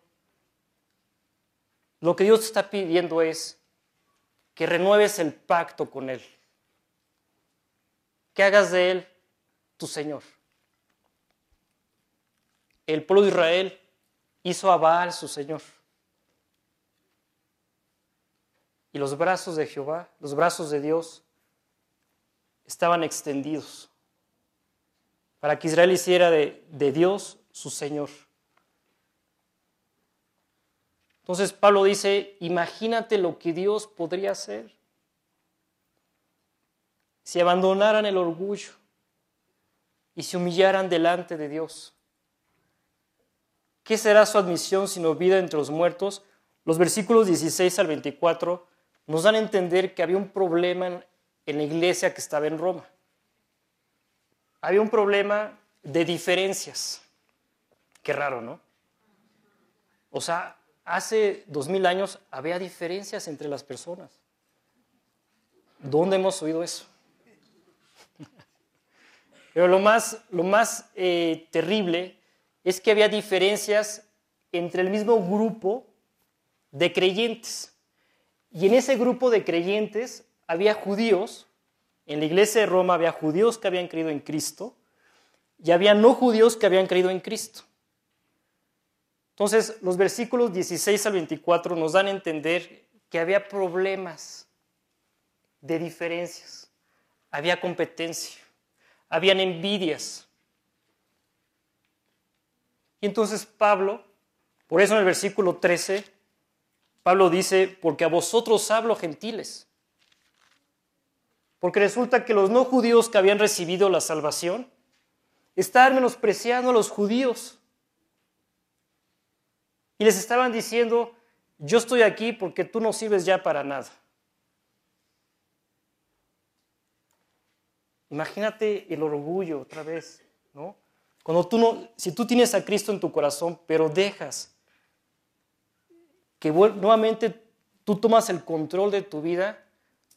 lo que Dios te está pidiendo es que renueves el pacto con Él, que hagas de Él tu Señor. El pueblo de Israel hizo a Baal su Señor. Y los brazos de Jehová, los brazos de Dios, estaban extendidos para que Israel hiciera de, Dios su Señor. Entonces Pablo dice, imagínate lo que Dios podría hacer si abandonaran el orgullo y se humillaran delante de Dios. ¿Qué será su admisión sino vida entre los muertos? Los versículos 16 al 24 nos dan a entender que había un problema en la iglesia que estaba en Roma había un problema de diferencias. Qué raro, ¿no? O sea, hace dos mil años había diferencias entre las personas. ¿Dónde hemos oído eso? Pero lo más, lo más eh, terrible es que había diferencias entre el mismo grupo de creyentes. Y en ese grupo de creyentes había judíos en la iglesia de Roma había judíos que habían creído en Cristo y había no judíos que habían creído en Cristo. Entonces, los versículos 16 al 24 nos dan a entender que había problemas de diferencias, había competencia, habían envidias. Y entonces Pablo, por eso en el versículo 13, Pablo dice, porque a vosotros hablo gentiles porque resulta que los no judíos que habían recibido la salvación estaban menospreciando a los judíos. Y les estaban diciendo, yo estoy aquí porque tú no sirves ya para nada. Imagínate el orgullo otra vez. Cuando tú no, si tú tienes a Cristo en tu corazón, pero dejas que nuevamente tú tomas el control de tu vida,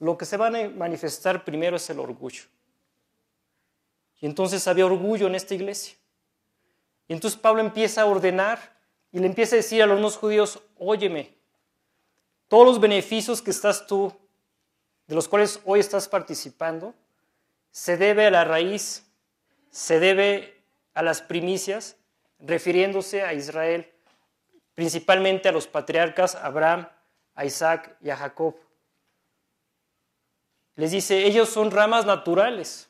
lo que se va a manifestar primero es el orgullo. Y entonces había orgullo en esta iglesia. Y entonces Pablo empieza a ordenar y le empieza a decir a los no judíos, óyeme, todos los beneficios que estás tú, de los cuales hoy estás participando, se debe a la raíz, se debe a las primicias, refiriéndose a Israel, principalmente a los patriarcas Abraham, a Isaac y a Jacob. Les dice, ellos son ramas naturales.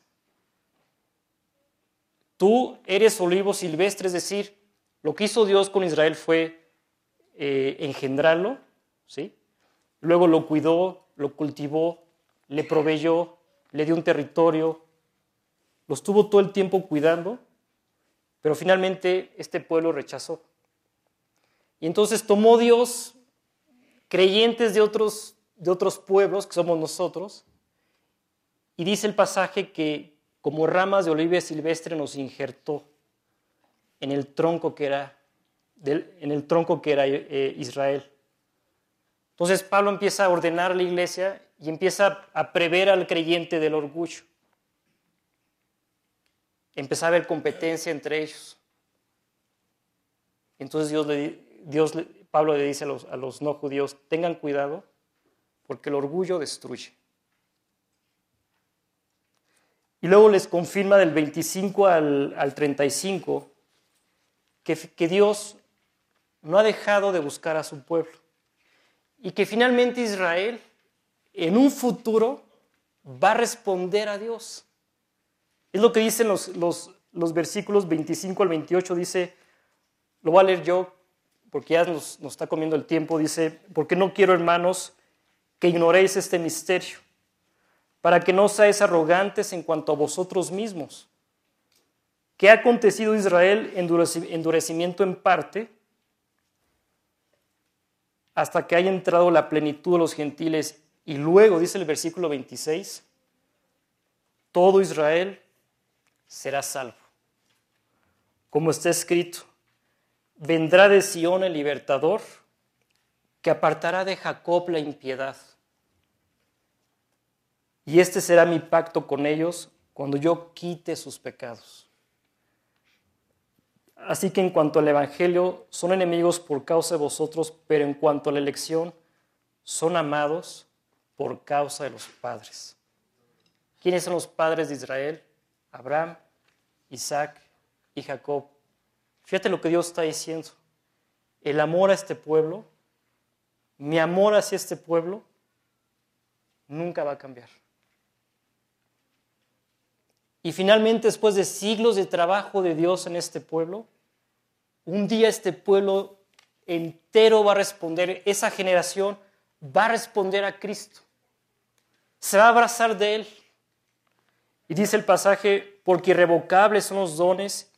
Tú eres olivo silvestre, es decir, lo que hizo Dios con Israel fue eh, engendrarlo, ¿sí? Luego lo cuidó, lo cultivó, le proveyó, le dio un territorio, lo estuvo todo el tiempo cuidando, pero finalmente este pueblo rechazó. Y entonces tomó Dios creyentes de otros, de otros pueblos, que somos nosotros, y dice el pasaje que como ramas de oliva silvestre nos injertó en el tronco que era, en el tronco que era eh, Israel. Entonces Pablo empieza a ordenar a la iglesia y empieza a prever al creyente del orgullo. Empieza a haber competencia entre ellos. Entonces Dios, Dios Pablo le dice a los, a los no judíos, tengan cuidado porque el orgullo destruye. Y luego les confirma del 25 al, 35 que, que Dios no ha dejado de buscar a su pueblo y que finalmente Israel en un futuro va a responder a Dios. Es lo que dicen los, los, los, versículos 25 al 28, dice, lo voy a leer yo porque ya nos, nos está comiendo el tiempo, dice, porque no quiero hermanos que ignoréis este misterio para que no seáis arrogantes en cuanto a vosotros mismos. ¿Qué ha acontecido a Israel? Endurecimiento en parte, hasta que haya entrado la plenitud de los gentiles. Y luego, dice el versículo 26, todo Israel será salvo. Como está escrito, vendrá de Sión el libertador, que apartará de Jacob la impiedad y este será mi pacto con ellos cuando yo quite sus pecados. Así que en cuanto al Evangelio, son enemigos por causa de vosotros, pero en cuanto a la elección, son amados por causa de los padres. ¿Quiénes son los padres de Israel? Abraham, Isaac y Jacob. Fíjate lo que Dios está diciendo. El amor a este pueblo, mi amor hacia este pueblo, nunca va a cambiar. Y finalmente, después de siglos de trabajo de Dios en este pueblo, un día este pueblo entero va a responder, esa generación va a responder a Cristo. Se va a abrazar de Él. Y dice el pasaje, porque irrevocables son los dones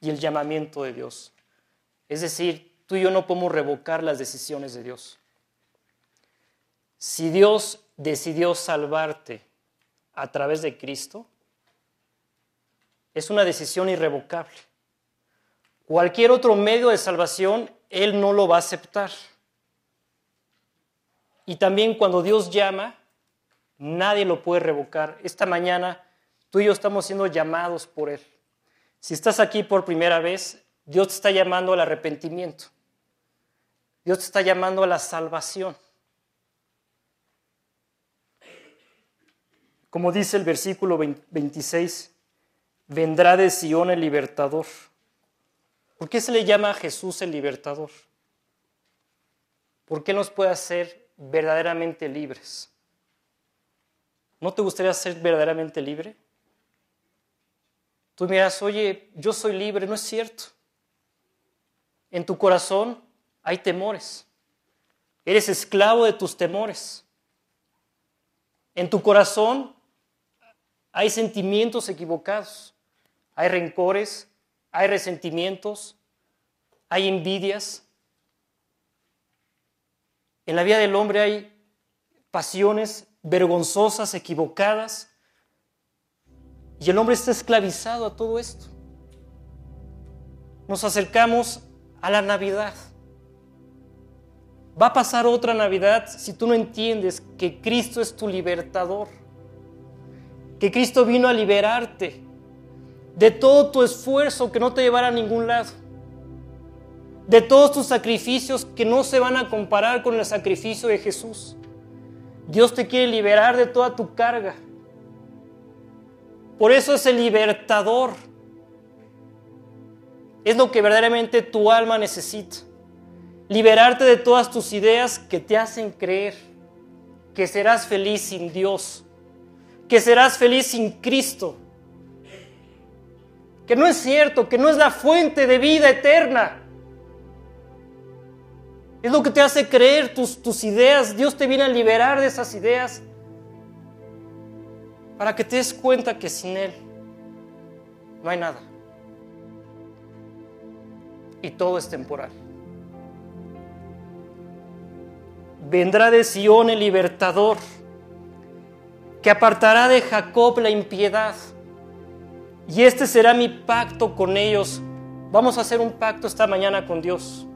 y el llamamiento de Dios. Es decir, tú y yo no podemos revocar las decisiones de Dios. Si Dios decidió salvarte a través de Cristo, es una decisión irrevocable. Cualquier otro medio de salvación, Él no lo va a aceptar. Y también cuando Dios llama, nadie lo puede revocar. Esta mañana tú y yo estamos siendo llamados por Él. Si estás aquí por primera vez, Dios te está llamando al arrepentimiento. Dios te está llamando a la salvación. Como dice el versículo 26, vendrá de Sion el libertador. ¿Por qué se le llama a Jesús el libertador? ¿Por qué nos puede hacer verdaderamente libres? ¿No te gustaría ser verdaderamente libre? Tú miras, oye, yo soy libre, no es cierto. En tu corazón hay temores. Eres esclavo de tus temores. En tu corazón hay sentimientos equivocados. Hay rencores, hay resentimientos, hay envidias. En la vida del hombre hay pasiones vergonzosas, equivocadas. Y el hombre está esclavizado a todo esto. Nos acercamos a la Navidad. Va a pasar otra Navidad si tú no entiendes que Cristo es tu libertador. Que Cristo vino a liberarte de todo tu esfuerzo que no te llevará a ningún lado, de todos tus sacrificios que no se van a comparar con el sacrificio de Jesús. Dios te quiere liberar de toda tu carga. Por eso es el libertador. Es lo que verdaderamente tu alma necesita. Liberarte de todas tus ideas que te hacen creer que serás feliz sin Dios, que serás feliz sin Cristo que no es cierto, que no es la fuente de vida eterna. Es lo que te hace creer tus, tus ideas. Dios te viene a liberar de esas ideas para que te des cuenta que sin Él no hay nada. Y todo es temporal. Vendrá de Sion el libertador, que apartará de Jacob la impiedad y este será mi pacto con ellos. Vamos a hacer un pacto esta mañana con Dios.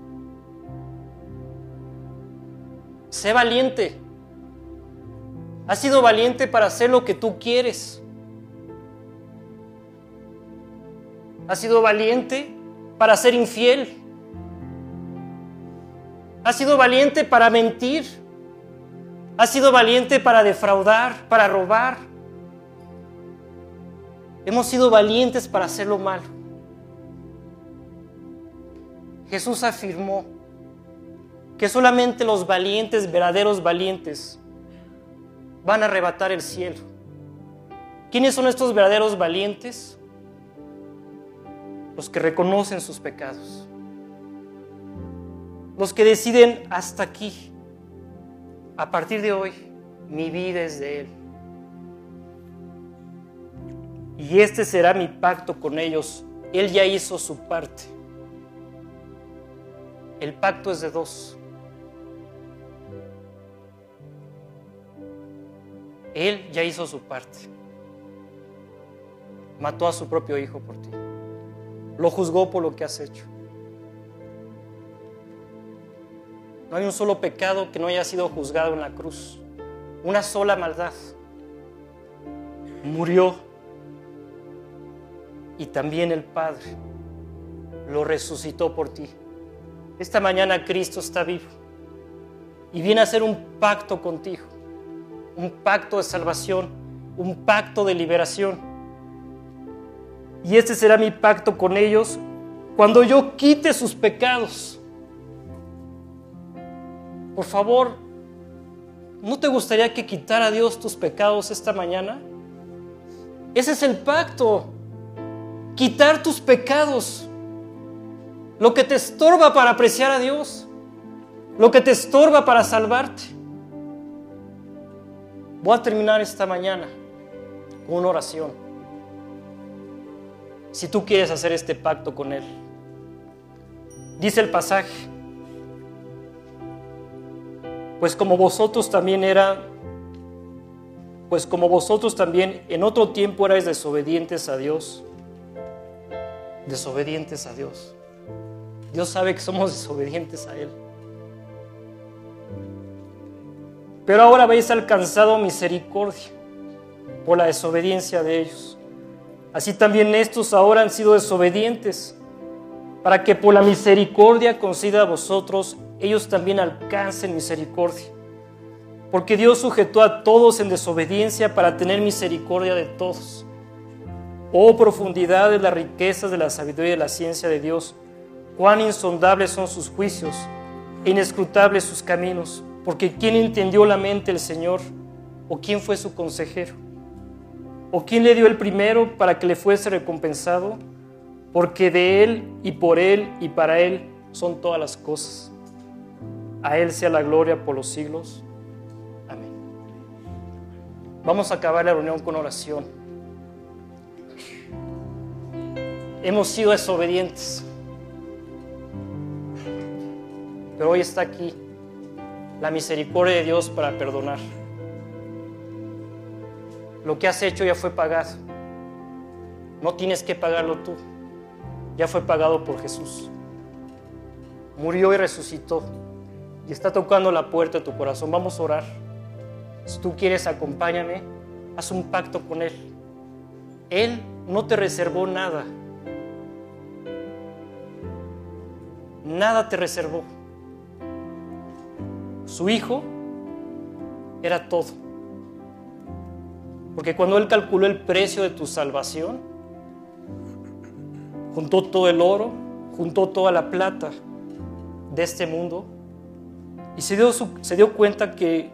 Sé valiente. Has sido valiente para hacer lo que tú quieres. Has sido valiente para ser infiel. Has sido valiente para mentir. Has sido valiente para defraudar, para robar. Hemos sido valientes para hacer lo malo. Jesús afirmó que solamente los valientes, verdaderos valientes, van a arrebatar el cielo. ¿Quiénes son estos verdaderos valientes? Los que reconocen sus pecados. Los que deciden hasta aquí. A partir de hoy, mi vida es de Él y este será mi pacto con ellos. Él ya hizo su parte. El pacto es de dos. Él ya hizo su parte. Mató a su propio hijo por ti. Lo juzgó por lo que has hecho. No hay un solo pecado que no haya sido juzgado en la cruz. Una sola maldad. Murió y también el Padre lo resucitó por ti. Esta mañana Cristo está vivo y viene a hacer un pacto contigo, un pacto de salvación, un pacto de liberación. Y este será mi pacto con ellos cuando yo quite sus pecados. Por favor, ¿no te gustaría que quitara Dios tus pecados esta mañana? Ese es el pacto. Quitar tus pecados. Lo que te estorba para apreciar a Dios. Lo que te estorba para salvarte. Voy a terminar esta mañana con una oración. Si tú quieres hacer este pacto con Él. Dice el pasaje. Pues como vosotros también era, pues como vosotros también en otro tiempo erais desobedientes a Dios, desobedientes a Dios. Dios sabe que somos desobedientes a Él. Pero ahora habéis alcanzado misericordia por la desobediencia de ellos. Así también estos ahora han sido desobedientes, para que por la misericordia conceda a vosotros ellos también alcancen misericordia. Porque Dios sujetó a todos en desobediencia para tener misericordia de todos. Oh profundidad de las riquezas de la sabiduría y de la ciencia de Dios, cuán insondables son sus juicios e inescrutables sus caminos. Porque ¿quién entendió la mente del Señor? ¿O quién fue su consejero? ¿O quién le dio el primero para que le fuese recompensado? Porque de Él y por Él y para Él son todas las cosas. A Él sea la gloria por los siglos. Amén. Vamos a acabar la reunión con oración. Hemos sido desobedientes. Pero hoy está aquí la misericordia de Dios para perdonar. Lo que has hecho ya fue pagado. No tienes que pagarlo tú. Ya fue pagado por Jesús. Murió y resucitó. Y está tocando la puerta de tu corazón. Vamos a orar. Si tú quieres, acompáñame. Haz un pacto con Él. Él no te reservó nada. Nada te reservó. Su Hijo era todo. Porque cuando Él calculó el precio de tu salvación, juntó todo el oro, juntó toda la plata de este mundo y se dio, se dio cuenta que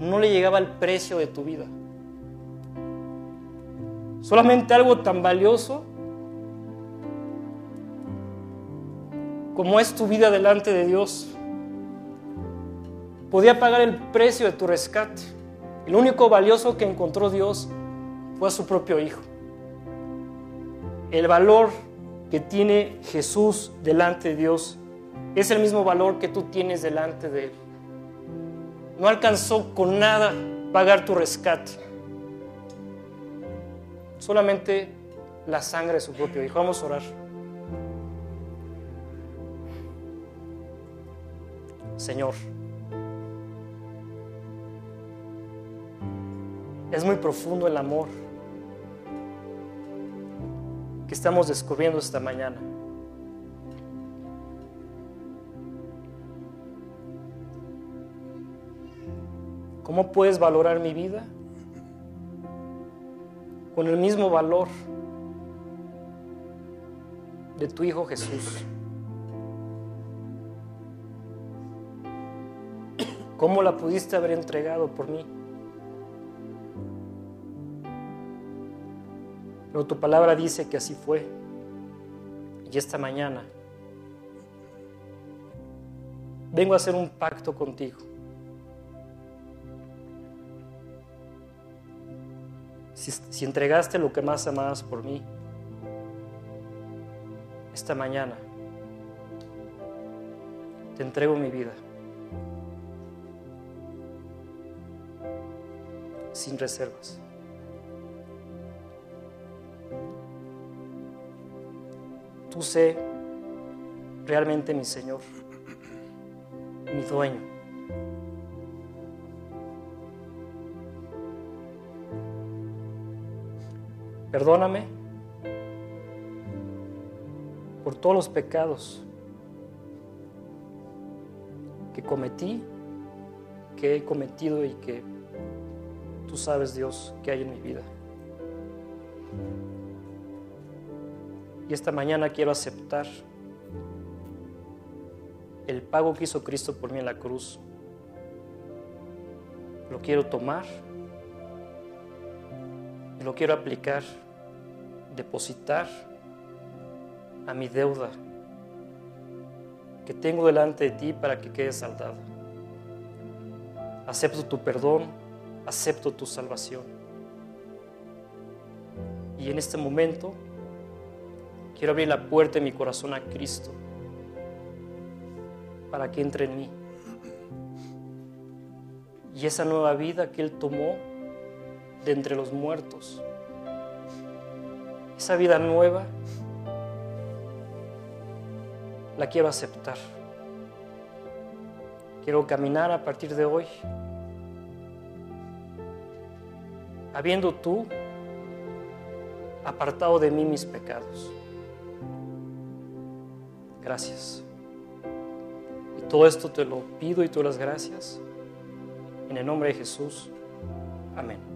no le llegaba el precio de tu vida. Solamente algo tan valioso como es tu vida delante de Dios podía pagar el precio de tu rescate. El único valioso que encontró Dios fue a su propio Hijo. El valor que tiene Jesús delante de Dios es el mismo valor que tú tienes delante de Él. No alcanzó con nada pagar tu rescate. Solamente la sangre de su propio Hijo. Vamos a orar. Señor. Es muy profundo el amor que estamos descubriendo esta mañana. ¿Cómo puedes valorar mi vida? Con el mismo valor de tu Hijo Jesús. ¿Cómo la pudiste haber entregado por mí? Pero tu palabra dice que así fue. Y esta mañana vengo a hacer un pacto contigo. Si, entregaste lo que más amabas por mí, esta mañana te entrego mi vida. Sin reservas. Sé realmente mi Señor, mi dueño. Perdóname por todos los pecados que cometí, que he cometido y que tú sabes, Dios, que hay en mi vida. Y esta mañana quiero aceptar el pago que hizo Cristo por mí en la cruz. Lo quiero tomar lo quiero aplicar, depositar a mi deuda que tengo delante de ti para que quede saldada. Acepto tu perdón, acepto tu salvación. Y en este momento quiero abrir la puerta de mi corazón a Cristo para que entre en mí. Y esa nueva vida que Él tomó de entre los muertos, esa vida nueva, la quiero aceptar. Quiero caminar a partir de hoy, habiendo tú apartado de mí mis pecados. Gracias. Y todo esto te lo pido y todas las gracias. En el nombre de Jesús. Amén.